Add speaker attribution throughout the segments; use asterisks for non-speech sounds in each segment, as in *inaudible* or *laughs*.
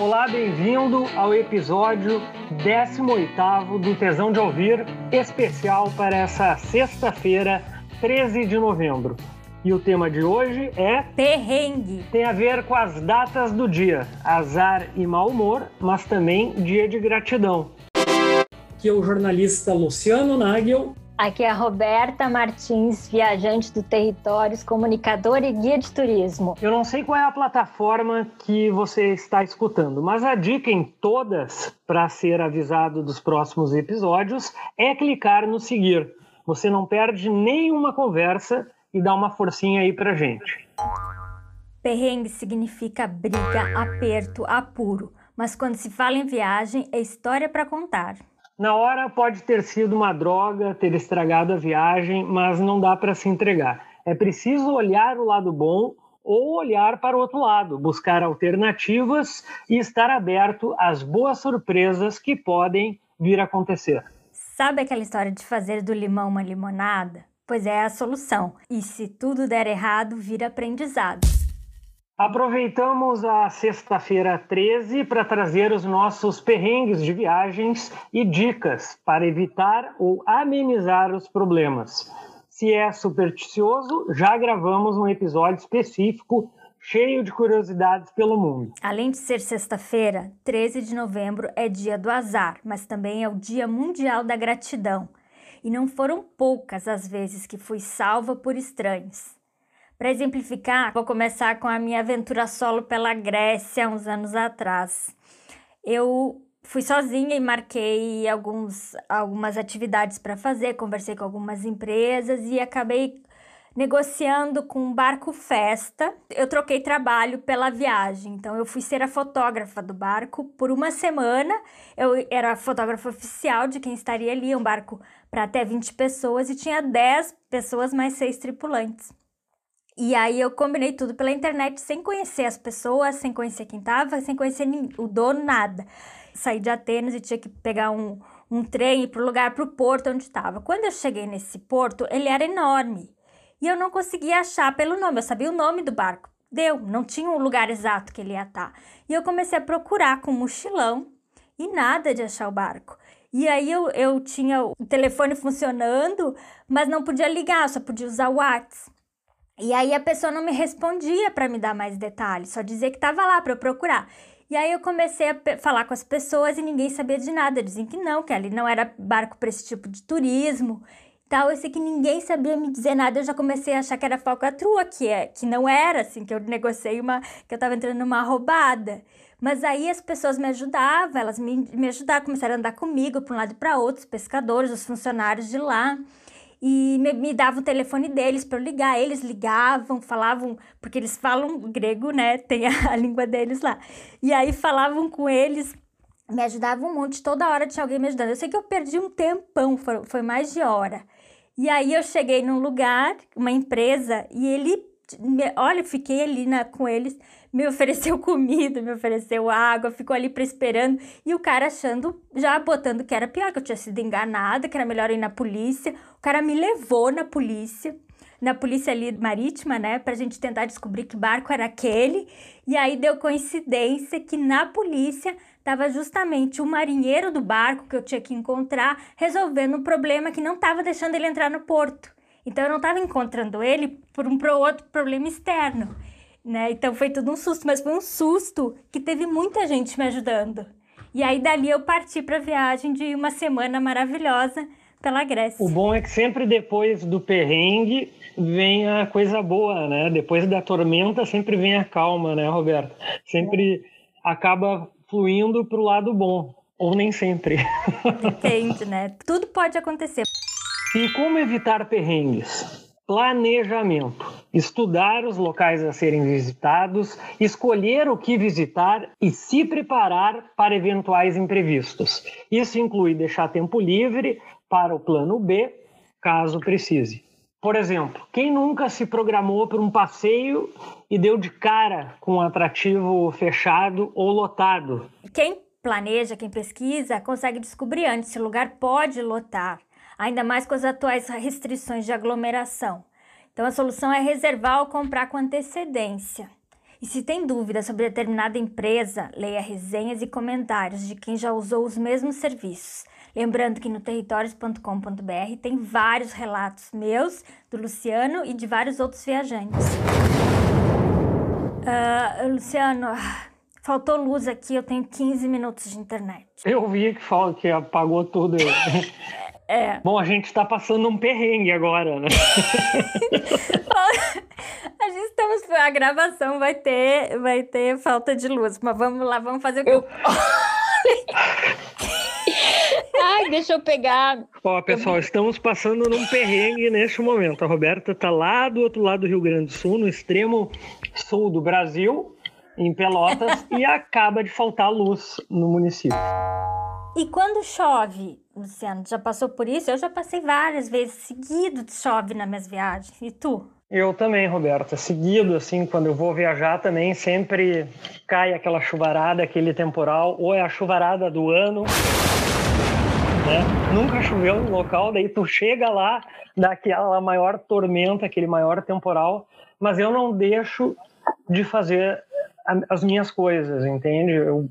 Speaker 1: Olá, bem-vindo ao episódio 18 do Tesão de Ouvir, especial para essa sexta-feira, 13 de novembro. E o tema de hoje é
Speaker 2: Perrengue.
Speaker 1: Tem a ver com as datas do dia, azar e mau humor, mas também dia de gratidão. Aqui é o jornalista Luciano Nagel
Speaker 2: Aqui é a Roberta Martins, viajante do Territórios, comunicadora e guia de turismo.
Speaker 1: Eu não sei qual é a plataforma que você está escutando, mas a dica em todas para ser avisado dos próximos episódios é clicar no seguir. Você não perde nenhuma conversa e dá uma forcinha aí pra gente.
Speaker 2: Perrengue significa briga, aperto, apuro, mas quando se fala em viagem é história para contar.
Speaker 1: Na hora pode ter sido uma droga, ter estragado a viagem, mas não dá para se entregar. É preciso olhar o lado bom ou olhar para o outro lado, buscar alternativas e estar aberto às boas surpresas que podem vir a acontecer.
Speaker 2: Sabe aquela história de fazer do limão uma limonada? Pois é a solução. E se tudo der errado, vira aprendizado.
Speaker 1: Aproveitamos a sexta-feira 13 para trazer os nossos perrengues de viagens e dicas para evitar ou amenizar os problemas. Se é supersticioso, já gravamos um episódio específico cheio de curiosidades pelo mundo.
Speaker 2: Além de ser sexta-feira, 13 de novembro é dia do azar, mas também é o Dia Mundial da Gratidão. E não foram poucas as vezes que fui salva por estranhos. Para exemplificar, vou começar com a minha aventura solo pela Grécia uns anos atrás. Eu fui sozinha e marquei alguns, algumas atividades para fazer, conversei com algumas empresas e acabei negociando com um barco festa. Eu troquei trabalho pela viagem, então eu fui ser a fotógrafa do barco por uma semana. Eu era fotógrafa oficial de quem estaria ali, um barco para até 20 pessoas e tinha 10 pessoas mais seis tripulantes. E aí eu combinei tudo pela internet, sem conhecer as pessoas, sem conhecer quem tava, sem conhecer o dono, nada. Saí de Atenas e tinha que pegar um, um trem para o lugar, para o porto onde estava. Quando eu cheguei nesse porto, ele era enorme. E eu não conseguia achar pelo nome, eu sabia o nome do barco. Deu, não tinha o um lugar exato que ele ia estar. E eu comecei a procurar com um mochilão e nada de achar o barco. E aí eu, eu tinha o telefone funcionando, mas não podia ligar, só podia usar o WhatsApp. E aí a pessoa não me respondia para me dar mais detalhes, só dizia que estava lá para eu procurar. E aí eu comecei a falar com as pessoas e ninguém sabia de nada. Diziam que não, que ali não era barco para esse tipo de turismo. Tal, eu sei que ninguém sabia me dizer nada, eu já comecei a achar que era falcatrua, que é, que não era assim, que eu negociei uma, que eu estava entrando numa roubada. Mas aí as pessoas me ajudavam, elas me, me ajudaram, começaram a andar comigo para um lado e para outro, os pescadores, os funcionários de lá e me, me davam o telefone deles para eu ligar. Eles ligavam, falavam, porque eles falam grego, né? Tem a, a língua deles lá. E aí falavam com eles, me ajudavam um monte, toda hora tinha alguém me ajudando. Eu sei que eu perdi um tempão, foi, foi mais de hora. E aí eu cheguei num lugar, uma empresa, e ele, olha, fiquei ali na, com eles me ofereceu comida, me ofereceu água, ficou ali para esperando e o cara achando, já botando que era pior, que eu tinha sido enganada, que era melhor ir na polícia. O cara me levou na polícia, na polícia ali marítima, né, pra gente tentar descobrir que barco era aquele. E aí deu coincidência que na polícia estava justamente o marinheiro do barco que eu tinha que encontrar resolvendo um problema que não estava deixando ele entrar no porto. Então eu não estava encontrando ele por um pro outro problema externo né? Então foi tudo um susto, mas foi um susto que teve muita gente me ajudando. E aí dali eu parti para a viagem de uma semana maravilhosa pela Grécia.
Speaker 1: O bom é que sempre depois do perrengue vem a coisa boa, né? Depois da tormenta sempre vem a calma, né, Roberto? Sempre acaba fluindo para o lado bom, ou nem sempre. *laughs*
Speaker 2: Depende, né? Tudo pode acontecer.
Speaker 1: E como evitar perrengues? Planejamento, estudar os locais a serem visitados, escolher o que visitar e se preparar para eventuais imprevistos. Isso inclui deixar tempo livre para o plano B, caso precise. Por exemplo, quem nunca se programou para um passeio e deu de cara com um atrativo fechado ou lotado?
Speaker 2: Quem planeja, quem pesquisa, consegue descobrir antes se o lugar pode lotar ainda mais com as atuais restrições de aglomeração. Então, a solução é reservar ou comprar com antecedência. E se tem dúvida sobre determinada empresa, leia resenhas e comentários de quem já usou os mesmos serviços. Lembrando que no territórios.com.br tem vários relatos meus, do Luciano e de vários outros viajantes. Uh, Luciano, faltou luz aqui, eu tenho 15 minutos de internet.
Speaker 1: Eu vi que, fala, que apagou tudo. *laughs* É. Bom, a gente está passando um perrengue agora, né? *laughs*
Speaker 2: a gente estamos a gravação vai ter vai ter falta de luz, mas vamos lá, vamos fazer o que eu... *laughs*
Speaker 3: Ai, deixa eu pegar.
Speaker 1: Ó, pessoal, estamos passando num perrengue neste momento. A Roberta está lá do outro lado do Rio Grande do Sul, no extremo sul do Brasil, em Pelotas, *laughs* e acaba de faltar luz no município.
Speaker 2: E quando chove, Luciano, já passou por isso? Eu já passei várias vezes seguido de chove nas minhas viagens. E tu?
Speaker 1: Eu também, Roberta. Seguido, assim, quando eu vou viajar também, sempre cai aquela chuvarada, aquele temporal, ou é a chuvarada do ano. Né? Nunca choveu no local, daí tu chega lá, dá aquela maior tormenta, aquele maior temporal, mas eu não deixo de fazer as minhas coisas, entende? Eu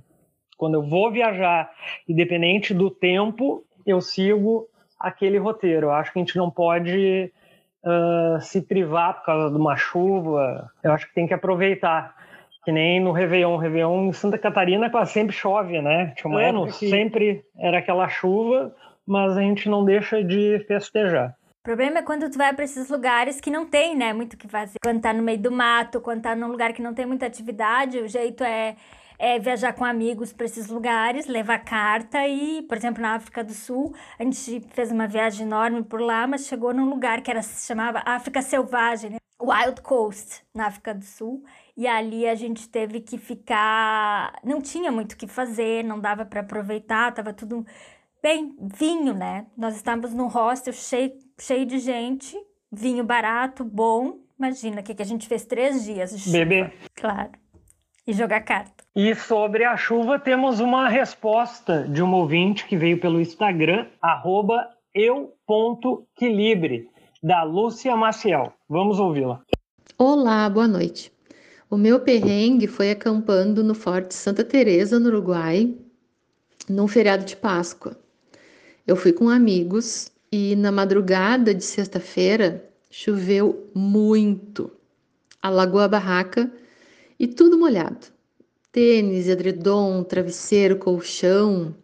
Speaker 1: quando eu vou viajar, independente do tempo, eu sigo aquele roteiro. Eu acho que a gente não pode uh, se privar por causa de uma chuva. Eu acho que tem que aproveitar. Que nem no Réveillon. Réveillon em Santa Catarina quase sempre chove, né? Tinha um ano, que... sempre era aquela chuva, mas a gente não deixa de festejar.
Speaker 2: O problema é quando tu vai para esses lugares que não tem, né, muito o que fazer. Quando tá no meio do mato, quando tá num lugar que não tem muita atividade, o jeito é é, viajar com amigos para esses lugares, levar carta e, por exemplo, na África do Sul, a gente fez uma viagem enorme por lá, mas chegou num lugar que era, se chamava África Selvagem, né? Wild Coast, na África do Sul, e ali a gente teve que ficar, não tinha muito o que fazer, não dava para aproveitar, tava tudo bem vinho, né? Nós estávamos num hostel cheio, cheio de gente, vinho barato, bom. Imagina o que, que a gente fez três dias.
Speaker 1: Bebê.
Speaker 2: Claro. E jogar carta.
Speaker 1: E sobre a chuva, temos uma resposta de um ouvinte que veio pelo Instagram, eu.quilibre, da Lúcia Maciel. Vamos ouvi-la.
Speaker 4: Olá, boa noite. O meu perrengue foi acampando no Forte Santa Teresa, no Uruguai, num feriado de Páscoa. Eu fui com amigos e na madrugada de sexta-feira choveu muito. Alagou a barraca e tudo molhado tênis, edredom, travesseiro, colchão.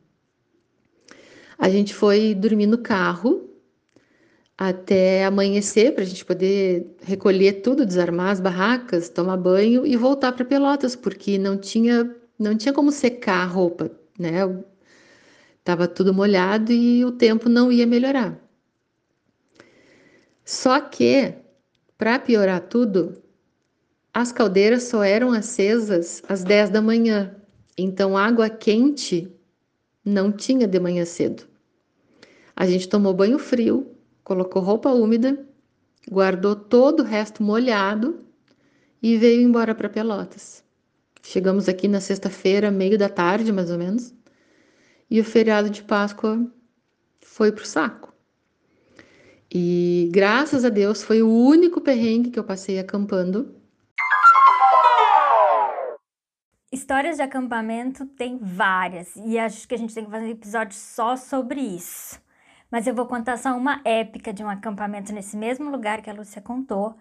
Speaker 4: A gente foi dormir no carro até amanhecer para a gente poder recolher tudo, desarmar as barracas, tomar banho e voltar para Pelotas, porque não tinha não tinha como secar a roupa, né? Tava tudo molhado e o tempo não ia melhorar. Só que, para piorar tudo, as caldeiras só eram acesas às 10 da manhã, então água quente não tinha de manhã cedo. A gente tomou banho frio, colocou roupa úmida, guardou todo o resto molhado e veio embora para Pelotas. Chegamos aqui na sexta-feira, meio da tarde, mais ou menos, e o feriado de Páscoa foi pro saco. E graças a Deus foi o único perrengue que eu passei acampando
Speaker 2: Histórias de acampamento tem várias e acho que a gente tem que fazer um episódio só sobre isso. Mas eu vou contar só uma épica de um acampamento nesse mesmo lugar que a Lúcia contou,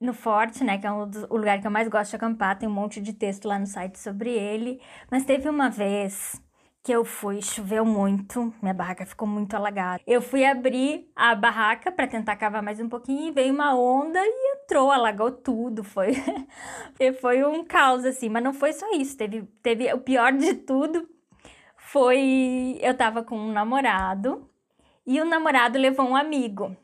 Speaker 2: no Forte, né, que é um dos, o lugar que eu mais gosto de acampar, tem um monte de texto lá no site sobre ele. Mas teve uma vez que eu fui, choveu muito, minha barraca ficou muito alagada. Eu fui abrir a barraca para tentar cavar mais um pouquinho e veio uma onda e entrou, alagou tudo, foi *laughs* foi um caos assim, mas não foi só isso, teve teve o pior de tudo foi eu tava com um namorado e o namorado levou um amigo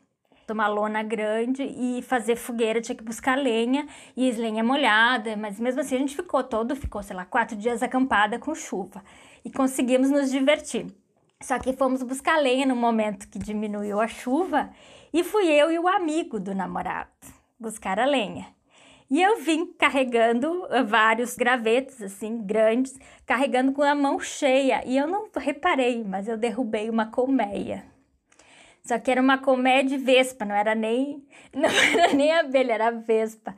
Speaker 2: uma lona grande e fazer fogueira, tinha que buscar lenha e lenha molhada, mas mesmo assim a gente ficou todo, ficou, sei lá, quatro dias acampada com chuva e conseguimos nos divertir. Só que fomos buscar lenha no momento que diminuiu a chuva e fui eu e o amigo do namorado buscar a lenha. E eu vim carregando eh, vários gravetos, assim, grandes, carregando com a mão cheia. E eu não reparei, mas eu derrubei uma colmeia. Só que era uma colmeia de vespa, não era nem, *laughs* não era nem abelha, era vespa.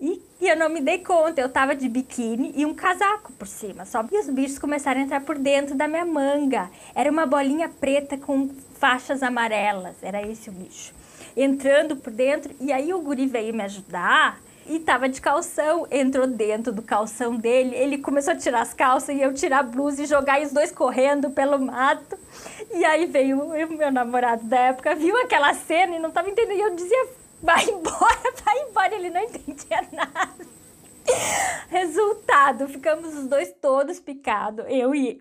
Speaker 2: E, e eu não me dei conta, eu tava de biquíni e um casaco por cima. Só que os bichos começaram a entrar por dentro da minha manga. Era uma bolinha preta com faixas amarelas, era esse o bicho. Entrando por dentro, e aí o guri veio me ajudar e tava de calção, entrou dentro do calção dele, ele começou a tirar as calças e eu tirar a blusa e jogar e os dois correndo pelo mato. E aí veio o meu namorado da época, viu aquela cena e não tava entendendo. E eu dizia, vai embora, *laughs* vai embora. Ele não entendia nada. Resultado, ficamos os dois todos picados, eu e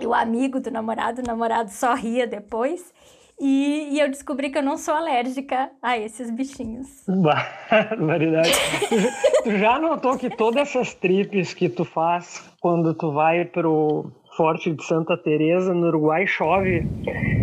Speaker 2: o amigo do namorado, o namorado só ria depois. E, e, eu descobri que eu não sou alérgica a esses bichinhos.
Speaker 1: Barbaridade. *laughs* tu já notou que todas essas tripes que tu faz quando tu vai pro Forte de Santa Teresa no Uruguai chove.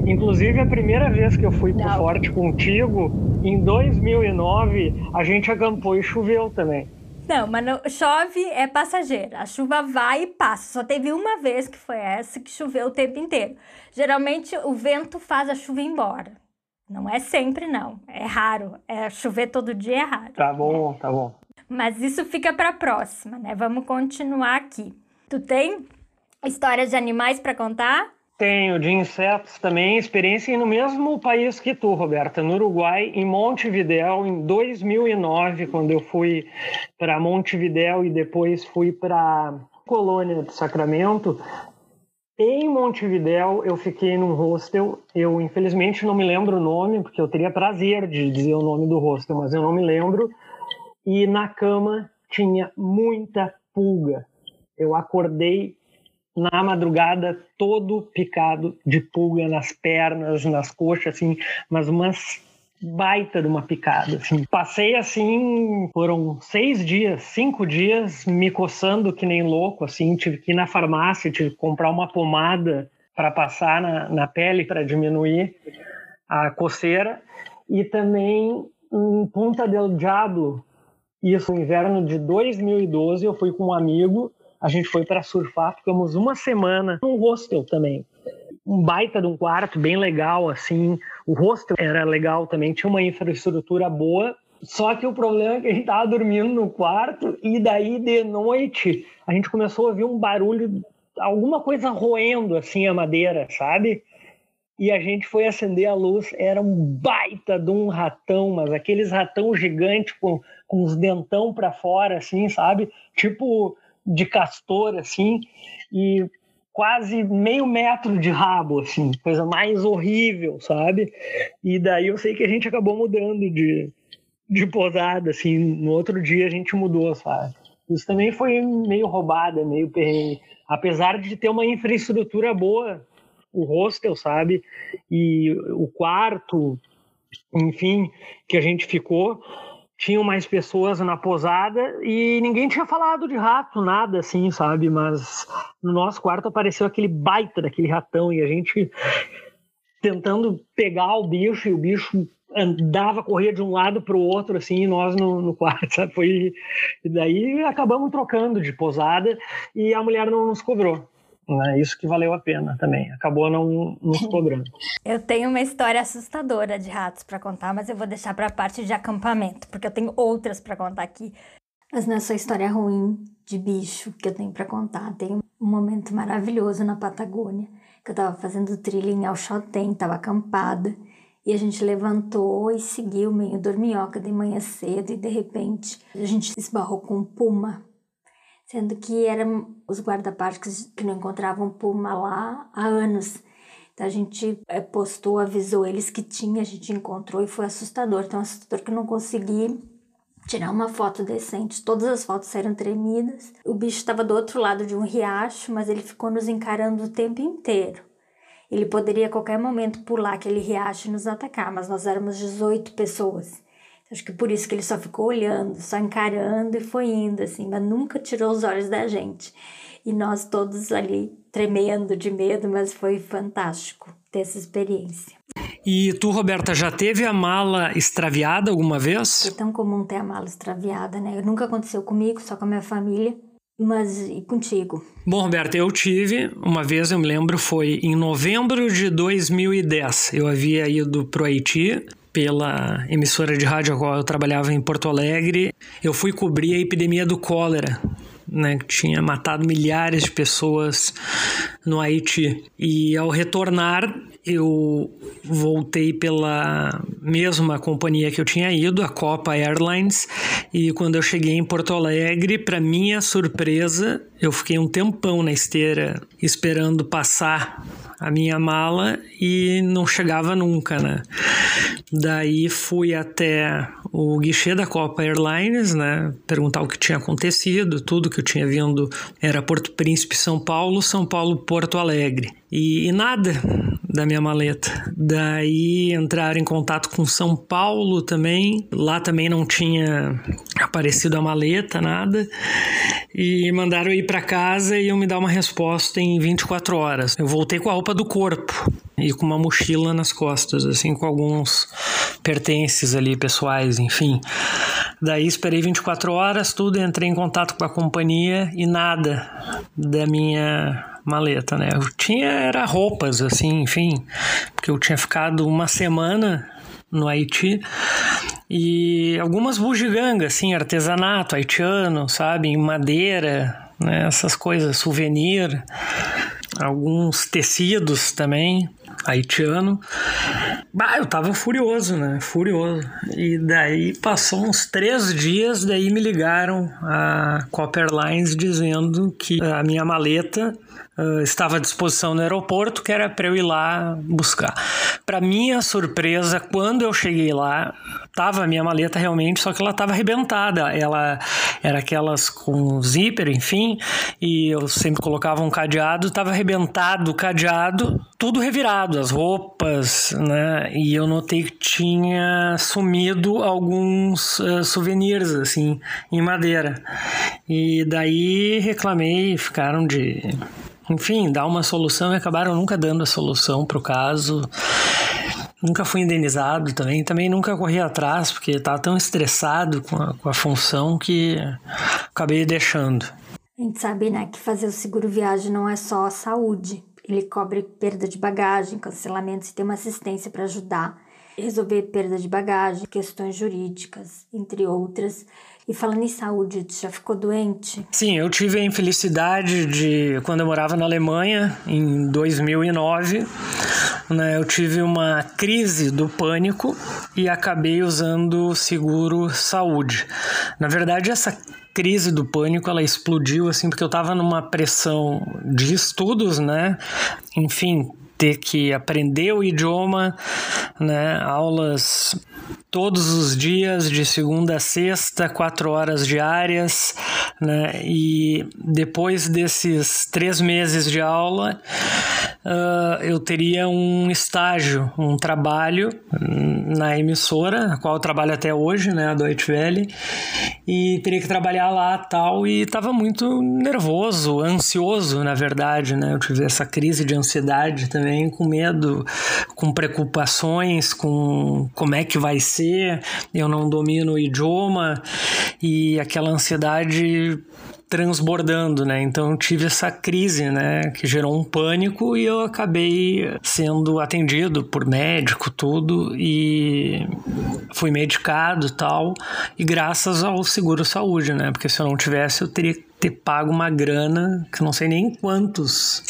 Speaker 1: Inclusive a primeira vez que eu fui pro não. Forte contigo, em 2009, a gente acampou e choveu também.
Speaker 2: Não, mas não, chove é passageira. A chuva vai e passa. Só teve uma vez que foi essa que choveu o tempo inteiro. Geralmente o vento faz a chuva ir embora. Não é sempre, não. É raro. É, chover todo dia é raro.
Speaker 1: Tá bom, tá bom.
Speaker 2: Mas isso fica para próxima, né? Vamos continuar aqui. Tu tem histórias de animais para contar?
Speaker 1: Tenho, de insetos também, experiência no mesmo país que tu, Roberta, no Uruguai, em Montevidéu, em 2009, quando eu fui para Montevidéu e depois fui para Colônia do Sacramento. Em Montevidéu, eu fiquei num hostel. Eu, infelizmente, não me lembro o nome, porque eu teria prazer de dizer o nome do hostel, mas eu não me lembro. E na cama tinha muita pulga. Eu acordei na madrugada todo picado de pulga nas pernas, nas coxas, assim, mas umas baita de uma picada, assim. Passei assim, foram seis dias, cinco dias me coçando que nem louco, assim, tive que ir na farmácia, tive que comprar uma pomada para passar na, na pele para diminuir a coceira. E também em Punta del Diablo, isso no inverno de 2012, eu fui com um amigo a gente foi para surfar, ficamos uma semana num hostel também. Um baita de um quarto, bem legal, assim. O hostel era legal também, tinha uma infraestrutura boa. Só que o problema é que a gente tava dormindo no quarto e daí de noite a gente começou a ouvir um barulho, alguma coisa roendo assim a madeira, sabe? E a gente foi acender a luz, era um baita de um ratão, mas aqueles ratão gigante com, com os dentão para fora, assim, sabe? Tipo de castor, assim, e quase meio metro de rabo, assim, coisa mais horrível, sabe? E daí eu sei que a gente acabou mudando de, de posada, assim, no outro dia a gente mudou, sabe? Isso também foi meio roubada, meio perrengue. Apesar de ter uma infraestrutura boa, o hostel, sabe? E o quarto, enfim, que a gente ficou, tinham mais pessoas na posada e ninguém tinha falado de rato, nada assim, sabe? Mas no nosso quarto apareceu aquele baita daquele ratão e a gente tentando pegar o bicho e o bicho andava, corria de um lado para o outro, assim, e nós no, no quarto, *laughs* sabe? Foi... E daí acabamos trocando de posada e a mulher não nos cobrou. Né? Isso que valeu a pena também. Acabou não nos cobrando. *laughs*
Speaker 2: Eu tenho uma história assustadora de ratos para contar, mas eu vou deixar para a parte de acampamento, porque eu tenho outras para contar aqui. Mas nessa história ruim de bicho que eu tenho para contar, tem um momento maravilhoso na Patagônia, que eu estava fazendo trilha em Alchotem, estava acampada, e a gente levantou e seguiu meio dorminhoca de manhã cedo, e de repente a gente esbarrou com um puma sendo que eram os guarda-parques que não encontravam puma lá há anos. Então a gente eh, postou, avisou eles que tinha, a gente encontrou e foi assustador. Tão assustador que não consegui tirar uma foto decente. Todas as fotos saíram tremidas. O bicho estava do outro lado de um riacho, mas ele ficou nos encarando o tempo inteiro. Ele poderia a qualquer momento pular aquele riacho e nos atacar, mas nós éramos 18 pessoas. Acho que por isso que ele só ficou olhando, só encarando e foi indo, assim, mas nunca tirou os olhos da gente. E nós todos ali tremendo de medo, mas foi fantástico ter essa experiência.
Speaker 1: E tu, Roberta, já teve a mala extraviada alguma vez?
Speaker 2: É tão comum ter a mala extraviada, né? Nunca aconteceu comigo, só com a minha família. Mas e contigo?
Speaker 1: Bom, Roberta, eu tive, uma vez eu me lembro, foi em novembro de 2010. Eu havia ido pro Haiti pela emissora de rádio a qual eu trabalhava em Porto Alegre. Eu fui cobrir a epidemia do cólera, né, que tinha matado milhares de pessoas no Haiti. E ao retornar, eu voltei pela mesma companhia que eu tinha ido, a Copa Airlines, e quando eu cheguei em Porto Alegre, para minha surpresa, eu fiquei um tempão na esteira esperando passar a minha mala e não chegava nunca, né? Daí fui até o guichê da Copa Airlines, né? Perguntar o que tinha acontecido, tudo que eu tinha vindo era Porto Príncipe, São Paulo, São Paulo, Porto Alegre. E, e nada da minha maleta. Daí entraram em contato com São Paulo também. Lá também não tinha aparecido a maleta, nada. E mandaram ir para casa e iam me dar uma resposta em 24 horas. Eu voltei com a roupa do corpo e com uma mochila nas costas, assim, com alguns pertences ali pessoais, enfim. Daí esperei 24 horas, tudo, entrei em contato com a companhia e nada da minha maleta, né? Eu tinha era roupas assim, enfim, porque eu tinha ficado uma semana no Haiti e algumas bugigangas, assim, artesanato haitiano, sabe, em madeira, né? Essas coisas, souvenir, alguns tecidos também haitiano. Bah, eu tava furioso, né? Furioso. E daí passou uns três dias, daí me ligaram a Copper Lines dizendo que a minha maleta uh, estava à disposição no aeroporto, que era para eu ir lá buscar. Para minha surpresa, quando eu cheguei lá, tava a minha maleta realmente, só que ela estava arrebentada. Ela era aquelas com zíper, enfim, e eu sempre colocava um cadeado, estava arrebentado o cadeado, tudo revirado, as roupas, né? E eu notei que tinha sumido alguns uh, souvenirs, assim, em madeira. E daí reclamei, ficaram de enfim, dar uma solução e acabaram nunca dando a solução para o caso. Nunca fui indenizado também. Também nunca corri atrás, porque estava tão estressado com a, com a função que acabei deixando.
Speaker 2: A gente sabe, né, que fazer o seguro viagem não é só a saúde. Ele cobre perda de bagagem, cancelamentos e tem uma assistência para ajudar resolver perda de bagagem, questões jurídicas, entre outras. E falando em saúde, tu já ficou doente?
Speaker 1: Sim, eu tive a infelicidade de, quando eu morava na Alemanha, em 2009, né, eu tive uma crise do pânico e acabei usando o seguro saúde. Na verdade, essa crise do pânico ela explodiu assim porque eu estava numa pressão de estudos, né? Enfim, ter que aprender o idioma, né? Aulas todos os dias, de segunda a sexta, quatro horas diárias, né? E depois desses três meses de aula, uh, eu teria um estágio, um trabalho na emissora, a qual eu trabalho até hoje, né? A Deutsche Welle, e teria que trabalhar lá tal, e estava muito nervoso, ansioso, na verdade, né? Eu tive essa crise de ansiedade também, com medo, com preocupações, com como é que vai ser eu não domino o idioma e aquela ansiedade transbordando, né? Então tive essa crise, né, que gerou um pânico e eu acabei sendo atendido por médico tudo e fui medicado tal e graças ao seguro saúde, né? Porque se eu não tivesse eu teria que ter pago uma grana que não sei nem quantos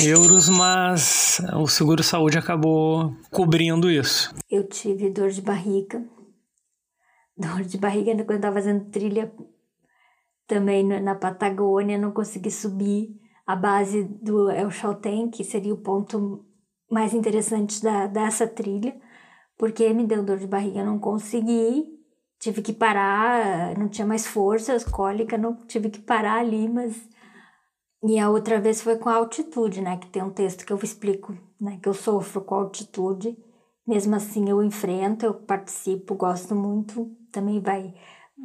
Speaker 1: euros, mas o seguro saúde acabou cobrindo isso.
Speaker 2: Eu tive dor de barriga. Dor de barriga quando eu estava fazendo trilha também na Patagônia, não consegui subir a base do El Chaltén, que seria o ponto mais interessante da, dessa trilha, porque me deu dor de barriga, não consegui, tive que parar, não tinha mais forças, cólica, não tive que parar ali, mas e a outra vez foi com a altitude, né? Que tem um texto que eu explico, né? Que eu sofro com a altitude. Mesmo assim, eu enfrento, eu participo, gosto muito. Também vai,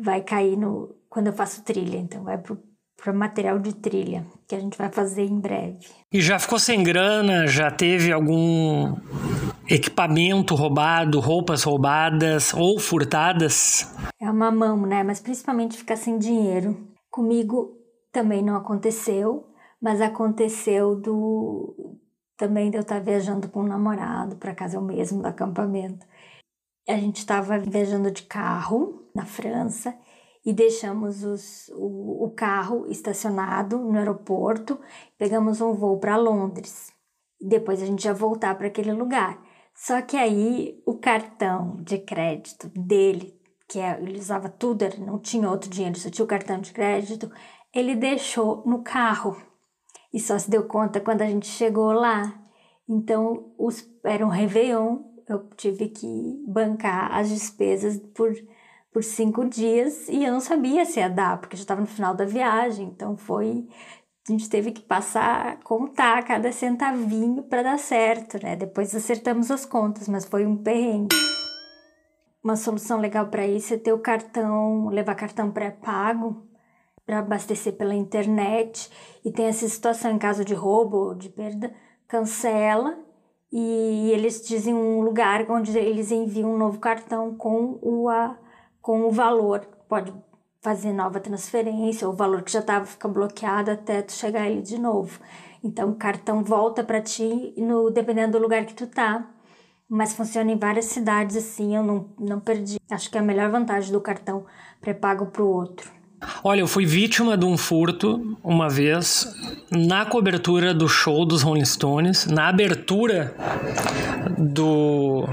Speaker 2: vai cair no quando eu faço trilha, então vai pro para material de trilha que a gente vai fazer em breve.
Speaker 1: E já ficou sem grana? Já teve algum equipamento roubado, roupas roubadas ou furtadas?
Speaker 2: É uma mão, né? Mas principalmente ficar sem dinheiro. Comigo também não aconteceu, mas aconteceu do também de eu estar viajando com um namorado para casa eu mesmo do acampamento. a gente estava viajando de carro na França e deixamos os, o, o carro estacionado no aeroporto, pegamos um voo para Londres. Depois a gente ia voltar para aquele lugar. Só que aí o cartão de crédito dele, que é, ele usava tudo, ele não tinha outro dinheiro, só tinha o cartão de crédito, ele deixou no carro. E só se deu conta quando a gente chegou lá. Então, os, era um Réveillon, eu tive que bancar as despesas por, por cinco dias e eu não sabia se ia dar, porque já estava no final da viagem. Então, foi a gente teve que passar, contar cada centavinho para dar certo, né? Depois acertamos as contas, mas foi um perrengue. Uma solução legal para isso é ter o cartão, levar cartão pré-pago para abastecer pela internet e tem essa situação em caso de roubo ou de perda, cancela e eles dizem um lugar onde eles enviam um novo cartão com o, a, com o valor. Pode fazer nova transferência, o valor que já estava fica bloqueado até tu chegar ele de novo. Então o cartão volta para ti no dependendo do lugar que tu tá. Mas funciona em várias cidades assim, eu não, não perdi. Acho que é a melhor vantagem do cartão pré-pago para o outro.
Speaker 1: Olha, eu fui vítima de um furto uma vez na cobertura do show dos Rolling Stones, na abertura do,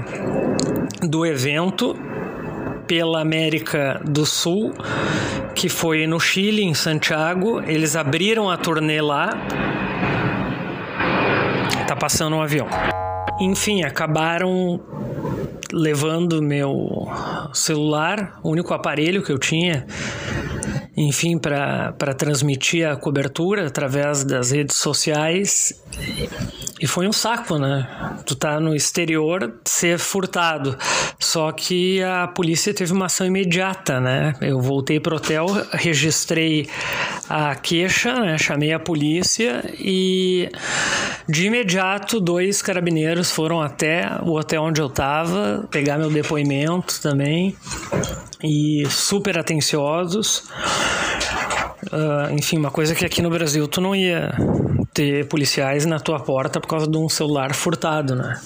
Speaker 1: do evento pela América do Sul, que foi no Chile, em Santiago. Eles abriram a turnê lá. Tá passando um avião. Enfim, acabaram levando meu celular, o único aparelho que eu tinha, enfim, para transmitir a cobertura através das redes sociais. E foi um saco, né? Tu tá no exterior ser furtado. Só que a polícia teve uma ação imediata, né? Eu voltei pro hotel, registrei a queixa, né? Chamei a polícia e de imediato dois carabineiros foram até o hotel onde eu tava pegar meu depoimento também e super atenciosos. Uh, enfim, uma coisa que aqui no Brasil tu não ia ter policiais na tua porta por causa de um celular furtado, né?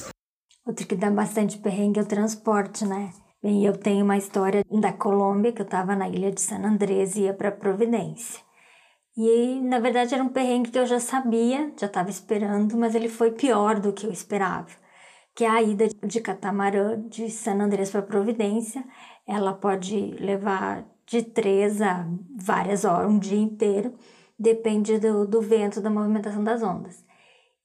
Speaker 2: Outro que dá bastante perrengue é o transporte, né? Bem, eu tenho uma história da Colômbia, que eu estava na ilha de San Andrés e ia para Providência. E na verdade era um perrengue que eu já sabia, já estava esperando, mas ele foi pior do que eu esperava. Que é a ida de catamarã de San Andrés para Providência. Ela pode levar de três a várias horas, um dia inteiro, depende do, do vento, da movimentação das ondas.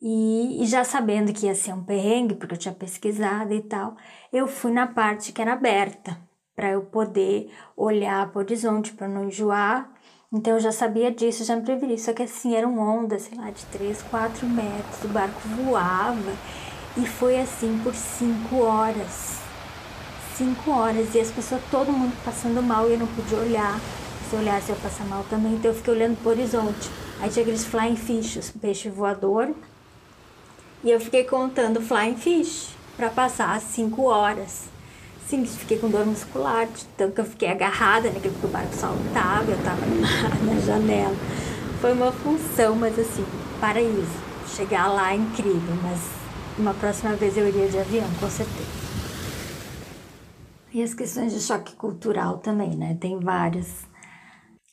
Speaker 2: E, e, já sabendo que ia ser um perrengue, porque eu tinha pesquisado e tal, eu fui na parte que era aberta, para eu poder olhar para o horizonte, para não enjoar. Então eu já sabia disso, já me preveni. Só que assim, eram ondas, sei lá, de 3, 4 metros, o barco voava. E foi assim por 5 horas cinco horas e as pessoas, todo mundo passando mal e eu não podia olhar. Se eu olhasse eu ia passar mal também, então eu fiquei olhando pro horizonte. Aí tinha aqueles flying fishes, peixe voador. E eu fiquei contando flying fish para passar as cinco horas. Sim, fiquei com dor muscular, tanto que eu fiquei agarrada, né? O barco saltava, eu tava *laughs* na janela. Foi uma função, mas assim, paraíso. Chegar lá é incrível, mas uma próxima vez eu iria de avião, com certeza. E as questões de choque cultural também, né? Tem várias.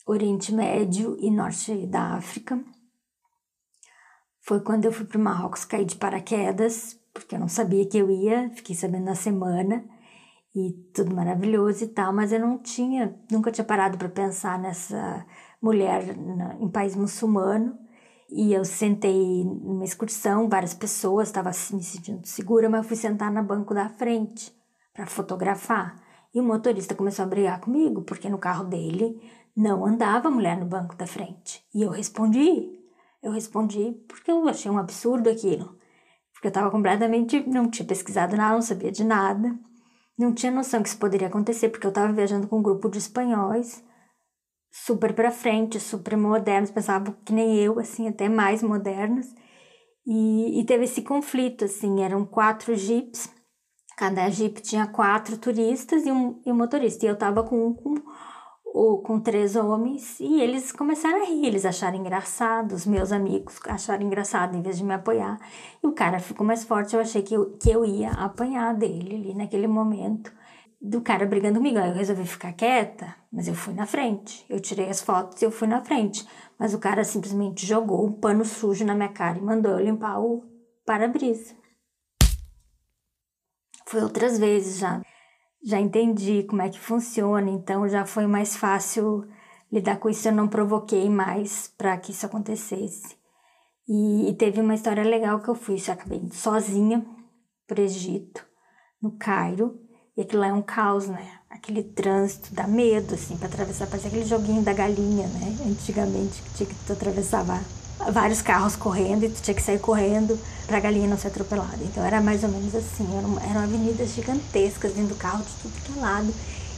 Speaker 2: Oriente Médio e Norte da África. Foi quando eu fui para o Marrocos cair de paraquedas, porque eu não sabia que eu ia, fiquei sabendo na semana e tudo maravilhoso e tal, mas eu não tinha, nunca tinha parado para pensar nessa mulher na, em país muçulmano. E eu sentei numa excursão, várias pessoas, estava me sentindo segura, mas eu fui sentar no banco da frente para fotografar. E o motorista começou a brigar comigo, porque no carro dele não andava mulher no banco da frente. E eu respondi. Eu respondi porque eu achei um absurdo aquilo. Porque eu estava completamente. não tinha pesquisado nada, não sabia de nada. Não tinha noção que isso poderia acontecer, porque eu estava viajando com um grupo de espanhóis super para frente, super modernos, pensavam que nem eu, assim, até mais modernos. E, e teve esse conflito, assim, eram quatro jipes Cada jeep tinha quatro turistas e um, e um motorista. E eu tava com, com, com três homens e eles começaram a rir, eles acharam engraçado, os meus amigos acharam engraçado em vez de me apoiar. E o cara ficou mais forte, eu achei que eu, que eu ia apanhar dele ali naquele momento. do cara brigando comigo. Aí eu resolvi ficar quieta, mas eu fui na frente. Eu tirei as fotos e eu fui na frente. Mas o cara simplesmente jogou um pano sujo na minha cara e mandou eu limpar o para-brisa. Foi outras vezes já. Já entendi como é que funciona, então já foi mais fácil lidar com isso. Eu não provoquei mais para que isso acontecesse. E, e, teve uma história legal que eu fui, eu acabei sozinha para Egito, no Cairo, e aquilo lá é um caos, né? Aquele trânsito dá medo, assim, para atravessar. Parece aquele joguinho da galinha, né? Antigamente, que tinha que tu atravessava vários carros correndo e tu tinha que sair correndo para a galinha não ser atropelada. Então era mais ou menos assim, eram, eram avenidas gigantescas, vindo carro de tudo que é lado.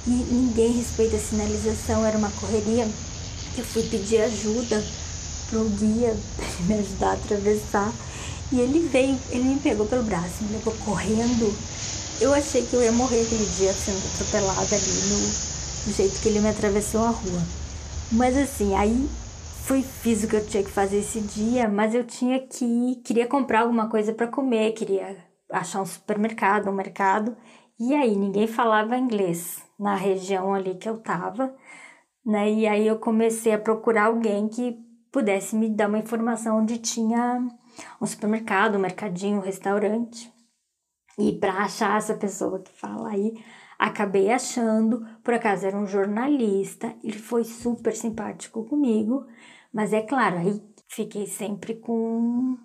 Speaker 2: E ninguém respeita a sinalização, era uma correria. Eu fui pedir ajuda pro guia para *laughs* me ajudar a atravessar. E ele veio, ele me pegou pelo braço, me levou correndo eu achei que eu ia morrer aquele dia sendo atropelada ali no, do jeito que ele me atravessou a rua. Mas assim, aí fui, fiz o que eu tinha que fazer esse dia, mas eu tinha que queria comprar alguma coisa para comer, queria achar um supermercado, um mercado. E aí ninguém falava inglês na região ali que eu tava, né? E aí eu comecei a procurar alguém que pudesse me dar uma informação onde tinha um supermercado, um mercadinho, um restaurante. E para achar essa pessoa que fala aí, acabei achando, por acaso era um jornalista, ele foi super simpático comigo, mas é claro, aí fiquei sempre com,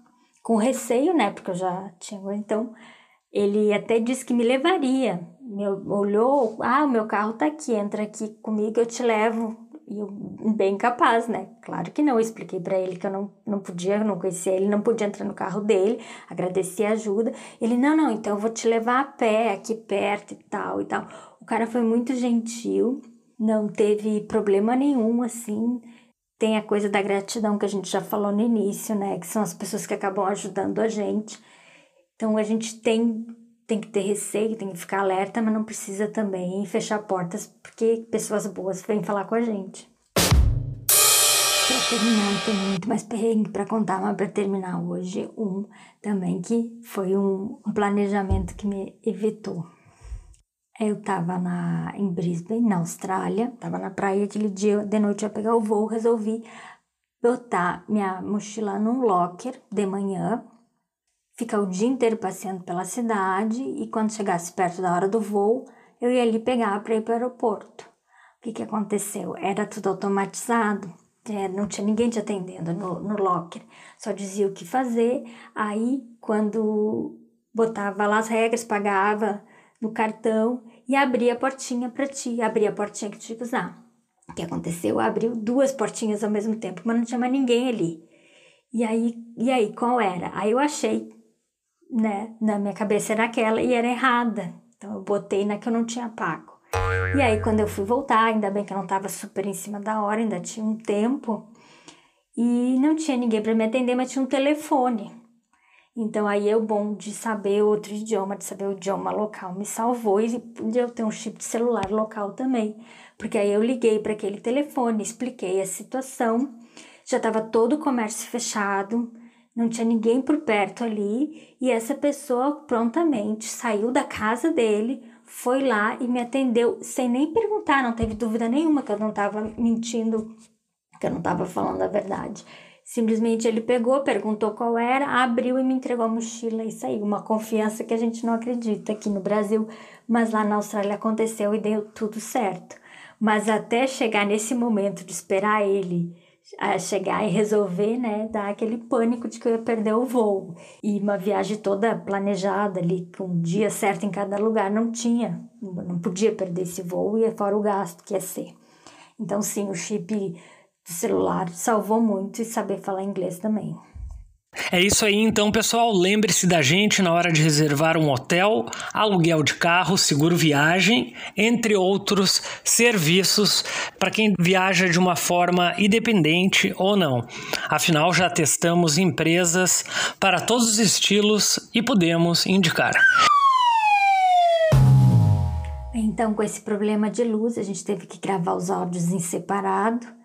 Speaker 2: com receio, né? Porque eu já tinha. Então, ele até disse que me levaria. Meu, olhou, ah, o meu carro tá aqui, entra aqui comigo, eu te levo e eu, bem capaz, né? Claro que não, eu expliquei para ele que eu não, não podia, não conhecia ele, não podia entrar no carro dele, agradeci a ajuda. Ele, não, não, então eu vou te levar a pé aqui perto e tal e tal. O cara foi muito gentil, não teve problema nenhum, assim. Tem a coisa da gratidão que a gente já falou no início, né? Que são as pessoas que acabam ajudando a gente. Então a gente tem tem que ter receio, tem que ficar alerta, mas não precisa também fechar portas, porque pessoas boas vêm falar com a gente. Para terminar, tem muito mais perrengue para contar, mas para terminar hoje, um também que foi um, um planejamento que me evitou. Eu estava na, em Brisbane, na Austrália, estava na praia aquele dia, de noite ia pegar o voo, resolvi botar minha mochila num locker de manhã ficar o dia inteiro passeando pela cidade e quando chegasse perto da hora do voo, eu ia ali pegar para ir para o aeroporto. O que, que aconteceu? Era tudo automatizado, é, não tinha ninguém te atendendo no, no locker, só dizia o que fazer. Aí, quando botava lá as regras, pagava no cartão e abria a portinha para ti, abria a portinha que tinha que usar. O que aconteceu? Abriu duas portinhas ao mesmo tempo, mas não tinha mais ninguém ali. E aí, e aí, qual era? Aí eu achei né, na minha cabeça era aquela e era errada. Então eu botei na que eu não tinha pago. E aí quando eu fui voltar, ainda bem que eu não estava super em cima da hora, ainda tinha um tempo. E não tinha ninguém para me atender, mas tinha um telefone. Então aí eu, bom de saber outro idioma, de saber o idioma local, me salvou e de eu ter um chip de celular local também. Porque aí eu liguei para aquele telefone, expliquei a situação, já estava todo o comércio fechado, não tinha ninguém por perto ali e essa pessoa prontamente saiu da casa dele, foi lá e me atendeu sem nem perguntar, não teve dúvida nenhuma que eu não estava mentindo, que eu não estava falando a verdade. Simplesmente ele pegou, perguntou qual era, abriu e me entregou a mochila e saiu. Uma confiança que a gente não acredita aqui no Brasil, mas lá na Austrália aconteceu e deu tudo certo. Mas até chegar nesse momento de esperar ele a chegar e resolver, né, dar aquele pânico de que eu ia perder o voo. E uma viagem toda planejada ali, com um dia certo em cada lugar, não tinha, não podia perder esse voo e fora o gasto que ia ser. Então, sim, o chip do celular salvou muito e saber falar inglês também.
Speaker 1: É isso aí, então, pessoal. Lembre-se da gente na hora de reservar um hotel, aluguel de carro, seguro viagem, entre outros serviços para quem viaja de uma forma independente ou não. Afinal, já testamos empresas para todos os estilos e podemos indicar.
Speaker 2: Então, com esse problema de luz, a gente teve que gravar os áudios em separado.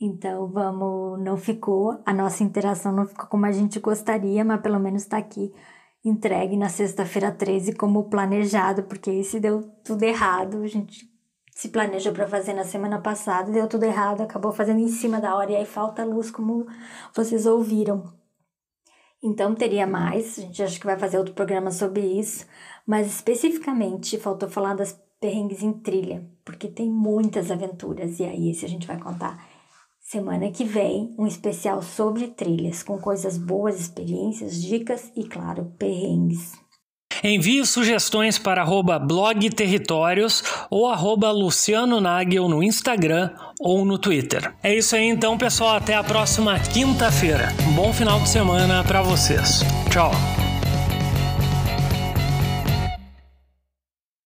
Speaker 2: Então, vamos, não ficou, a nossa interação não ficou como a gente gostaria, mas pelo menos está aqui entregue na sexta-feira 13 como planejado, porque esse deu tudo errado. A gente se planejou para fazer na semana passada, deu tudo errado, acabou fazendo em cima da hora e aí falta luz, como vocês ouviram. Então teria mais, a gente acha que vai fazer outro programa sobre isso, mas especificamente faltou falar das perrengues em trilha, porque tem muitas aventuras e aí esse a gente vai contar semana que vem, um especial sobre trilhas, com coisas boas, experiências, dicas e claro, perrengues.
Speaker 1: Envie sugestões para arroba blog territórios ou arroba Luciano Nagel no Instagram ou no Twitter. É isso aí então, pessoal. Até a próxima quinta-feira. Um bom final de semana para vocês. Tchau.